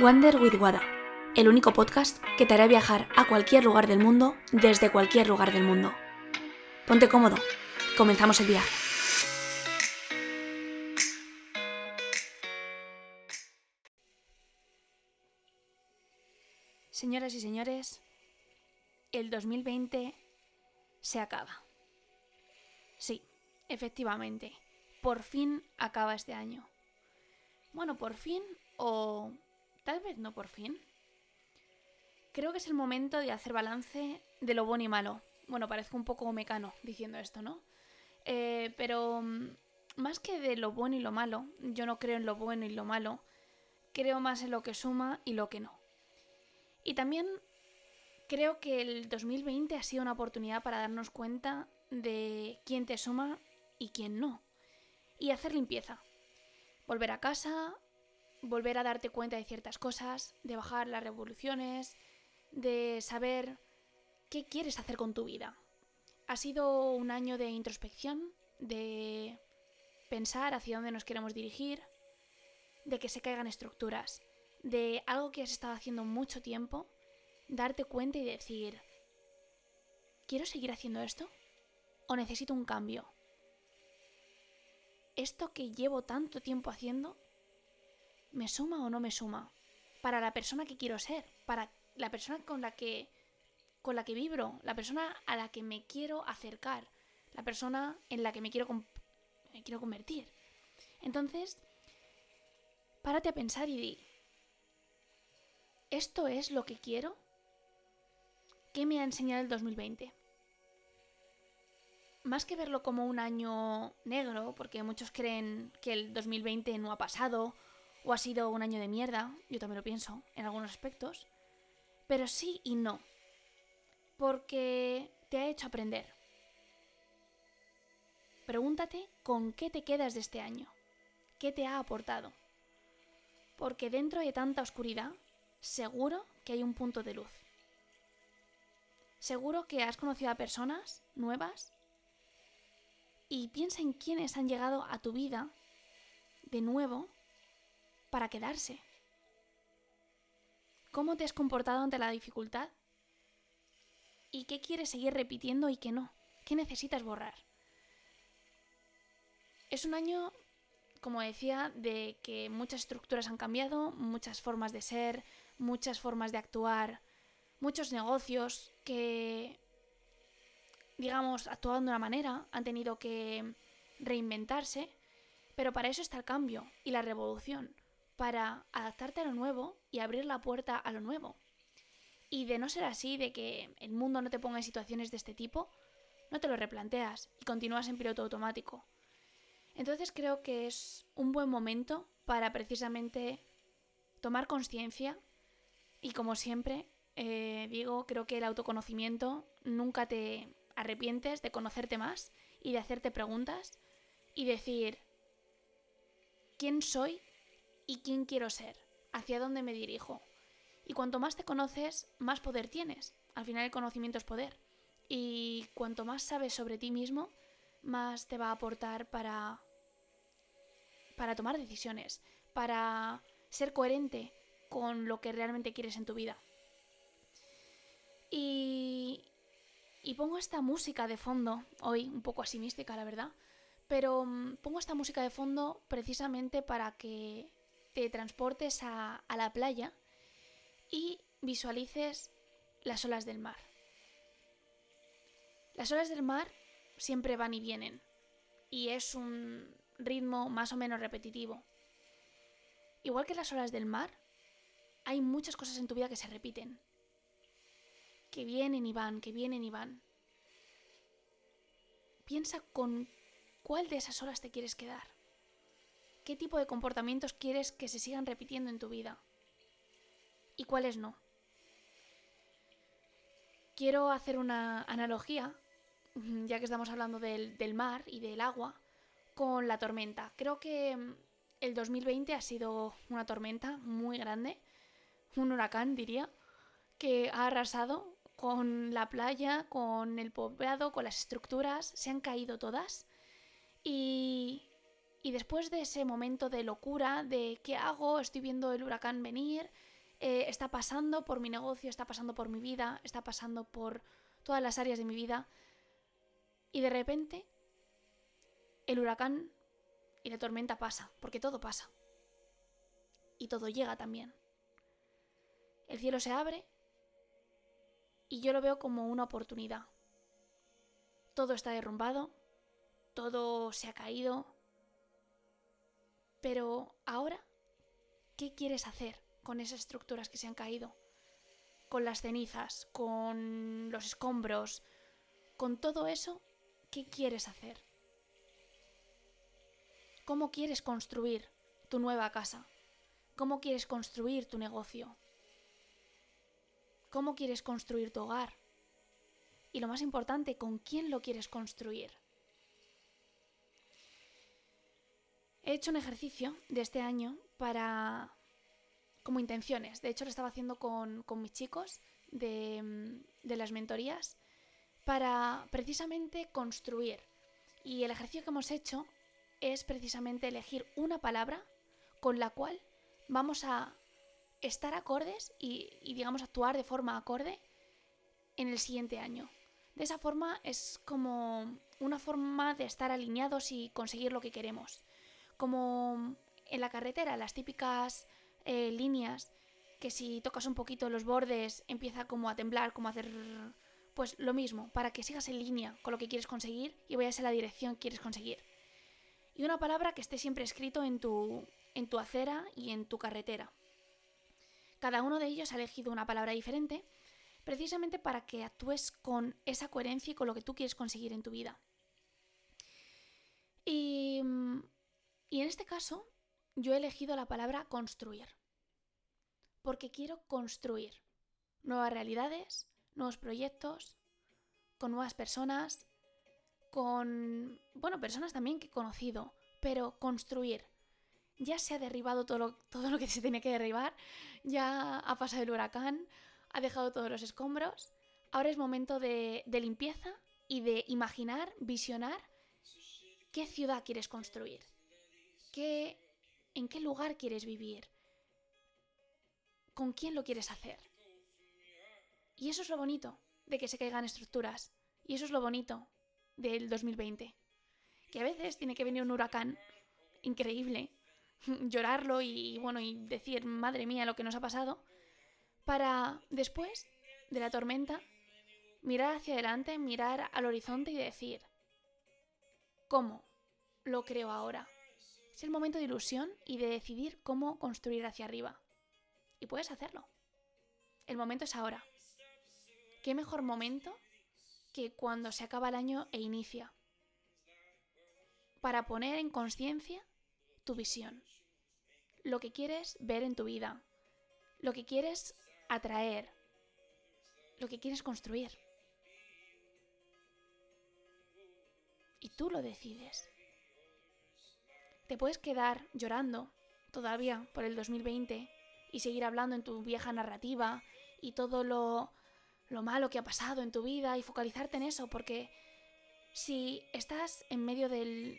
Wander with Wada, el único podcast que te hará viajar a cualquier lugar del mundo desde cualquier lugar del mundo. Ponte cómodo, comenzamos el viaje. Señoras y señores, el 2020 se acaba. Sí, efectivamente, por fin acaba este año. Bueno, por fin o tal vez no por fin. Creo que es el momento de hacer balance de lo bueno y malo. Bueno, parezco un poco mecano diciendo esto, ¿no? Eh, pero mm, más que de lo bueno y lo malo, yo no creo en lo bueno y lo malo, creo más en lo que suma y lo que no. Y también creo que el 2020 ha sido una oportunidad para darnos cuenta de quién te suma y quién no. Y hacer limpieza. Volver a casa, volver a darte cuenta de ciertas cosas, de bajar las revoluciones, de saber qué quieres hacer con tu vida. Ha sido un año de introspección, de pensar hacia dónde nos queremos dirigir, de que se caigan estructuras, de algo que has estado haciendo mucho tiempo, darte cuenta y decir, ¿quiero seguir haciendo esto? ¿O necesito un cambio? ¿Esto que llevo tanto tiempo haciendo ¿me suma o no me suma? Para la persona que quiero ser, para la persona con la que con la que vibro, la persona a la que me quiero acercar, la persona en la que me quiero, me quiero convertir. Entonces, párate a pensar y di, ¿esto es lo que quiero? ¿Qué me ha enseñado el 2020? Más que verlo como un año negro, porque muchos creen que el 2020 no ha pasado o ha sido un año de mierda, yo también lo pienso, en algunos aspectos, pero sí y no, porque te ha hecho aprender. Pregúntate con qué te quedas de este año, qué te ha aportado, porque dentro de tanta oscuridad, seguro que hay un punto de luz. Seguro que has conocido a personas nuevas y piensa en quiénes han llegado a tu vida de nuevo para quedarse. ¿Cómo te has comportado ante la dificultad? ¿Y qué quieres seguir repitiendo y qué no? ¿Qué necesitas borrar? Es un año, como decía, de que muchas estructuras han cambiado, muchas formas de ser, muchas formas de actuar, muchos negocios que, digamos, actuaban de una manera, han tenido que reinventarse, pero para eso está el cambio y la revolución para adaptarte a lo nuevo y abrir la puerta a lo nuevo. Y de no ser así, de que el mundo no te ponga en situaciones de este tipo, no te lo replanteas y continúas en piloto automático. Entonces creo que es un buen momento para precisamente tomar conciencia y como siempre eh, digo, creo que el autoconocimiento nunca te arrepientes de conocerte más y de hacerte preguntas y decir, ¿quién soy y quién quiero ser, hacia dónde me dirijo. Y cuanto más te conoces, más poder tienes. Al final el conocimiento es poder. Y cuanto más sabes sobre ti mismo, más te va a aportar para para tomar decisiones, para ser coherente con lo que realmente quieres en tu vida. Y, y pongo esta música de fondo, hoy un poco así mística, la verdad, pero mm, pongo esta música de fondo precisamente para que te transportes a, la playa y visualices las olas del mar. Las olas del mar siempre van y vienen y es un ritmo más o menos repetitivo. Igual que las olas del mar, hay muchas cosas en tu vida que se repiten, que vienen y van, que vienen y van. Piensa con cuál de esas olas te quieres quedar qué tipo de comportamientos quieres que se sigan repitiendo en tu vida y cuáles no. Quiero hacer una analogía, ya que estamos hablando del, mar y del agua, con la tormenta. Creo que mm, el 2020 ha sido una tormenta muy grande, un huracán diría, que ha arrasado con la playa, con el poblado, con las estructuras, se han caído todas. Y Y después de ese momento de locura, de qué hago, estoy viendo el huracán venir, eh, está pasando por mi negocio, está pasando por mi vida, está pasando por todas las áreas de mi vida, y de repente el huracán y la tormenta pasa, porque todo pasa. Y todo llega también. El cielo se abre y yo lo veo como una oportunidad. Todo está derrumbado, todo se ha caído, pero ahora, ¿qué quieres hacer con esas estructuras que se han caído? Con las cenizas, con los escombros, con todo eso, ¿qué quieres hacer? ¿Cómo quieres construir tu nueva casa? ¿Cómo quieres construir tu negocio? ¿Cómo quieres construir tu hogar? Y lo más importante, ¿con quién lo quieres construir? He hecho un ejercicio de este año para... como intenciones. De hecho, lo estaba haciendo con, mis chicos de, de las mentorías para precisamente construir. Y el ejercicio que hemos hecho es precisamente elegir una palabra con la cual vamos a estar acordes y, y, digamos actuar de forma acorde en el siguiente año. De esa forma es como una forma de estar alineados y conseguir lo que queremos como en la carretera, las típicas eh, líneas que si tocas un poquito los bordes empieza como a temblar, como a hacer pues lo mismo, para que sigas en línea con lo que quieres conseguir y vayas en la dirección que quieres conseguir. Y una palabra que esté siempre escrito en tu, en tu acera y en tu carretera. Cada uno de ellos ha elegido una palabra diferente, precisamente para que actúes con esa coherencia y con lo que tú quieres conseguir en tu vida. Y mm, y en este caso, yo he elegido la palabra construir. Porque quiero construir nuevas realidades, nuevos proyectos, con nuevas personas, con, bueno, personas también que he conocido, pero construir. Ya se ha derribado todo lo, todo lo que se tiene que derribar, ya ha pasado el huracán, ha dejado todos los escombros. Ahora es momento de, de limpieza y de imaginar, visionar qué ciudad quieres construir qué, en qué lugar quieres vivir, con quién lo quieres hacer. Y eso es lo bonito de que se caigan estructuras. Y eso es lo bonito del 2020. Que a veces tiene que venir un huracán increíble, llorarlo y bueno, y decir, madre mía, lo que nos ha pasado, para después de la tormenta mirar hacia adelante, mirar al horizonte y decir, ¿cómo lo creo ahora? Es el momento de ilusión y de decidir cómo construir hacia arriba. Y puedes hacerlo. El momento es ahora. ¿Qué mejor momento que cuando se acaba el año e inicia? Para poner en conciencia tu visión. Lo que quieres ver en tu vida. Lo que quieres atraer. Lo que quieres construir. Y tú lo decides. Te puedes quedar llorando todavía por el 2020 y seguir hablando en tu vieja narrativa y todo lo, lo malo que ha pasado en tu vida y focalizarte en eso, porque si estás en medio del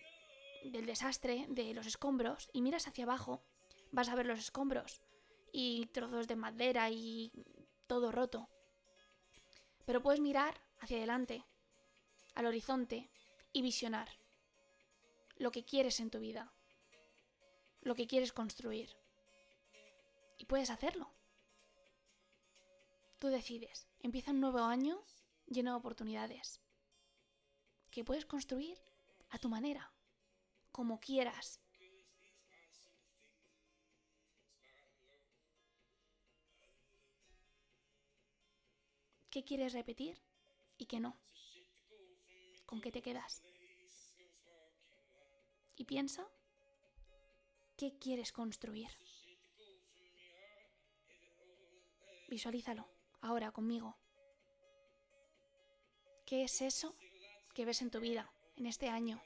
desastre, de los escombros, y miras hacia abajo, vas a ver los escombros y trozos de madera y todo roto. Pero puedes mirar hacia adelante, al horizonte, y visionar lo que quieres en tu vida lo que quieres construir. Y puedes hacerlo. Tú decides. Empieza un nuevo año lleno de oportunidades. Que puedes construir a tu manera, como quieras. ¿Qué quieres repetir y qué no? ¿Con qué te quedas? Y piensa ¿Qué quieres construir? Visualízalo, ahora conmigo. ¿Qué es eso que ves en tu vida, en este año?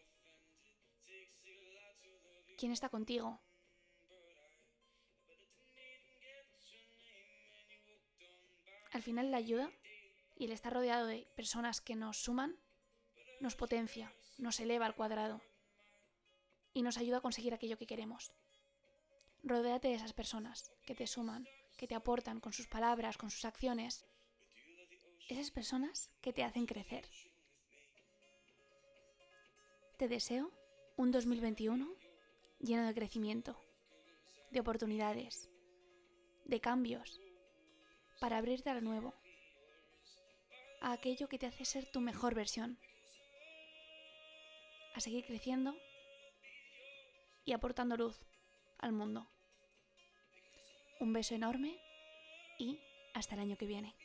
¿Quién está contigo? Al final la ayuda y el estar rodeado de personas que nos suman nos potencia, nos eleva al cuadrado. Y nos ayuda a conseguir aquello que queremos. Rodéate de esas personas que te suman, que te aportan con sus palabras, con sus acciones. Esas personas que te hacen crecer. Te deseo un 2021 lleno de crecimiento, de oportunidades, de cambios, para abrirte a lo nuevo, a aquello que te hace ser tu mejor versión, a seguir creciendo y aportando luz al mundo. Un beso enorme y hasta el año que viene.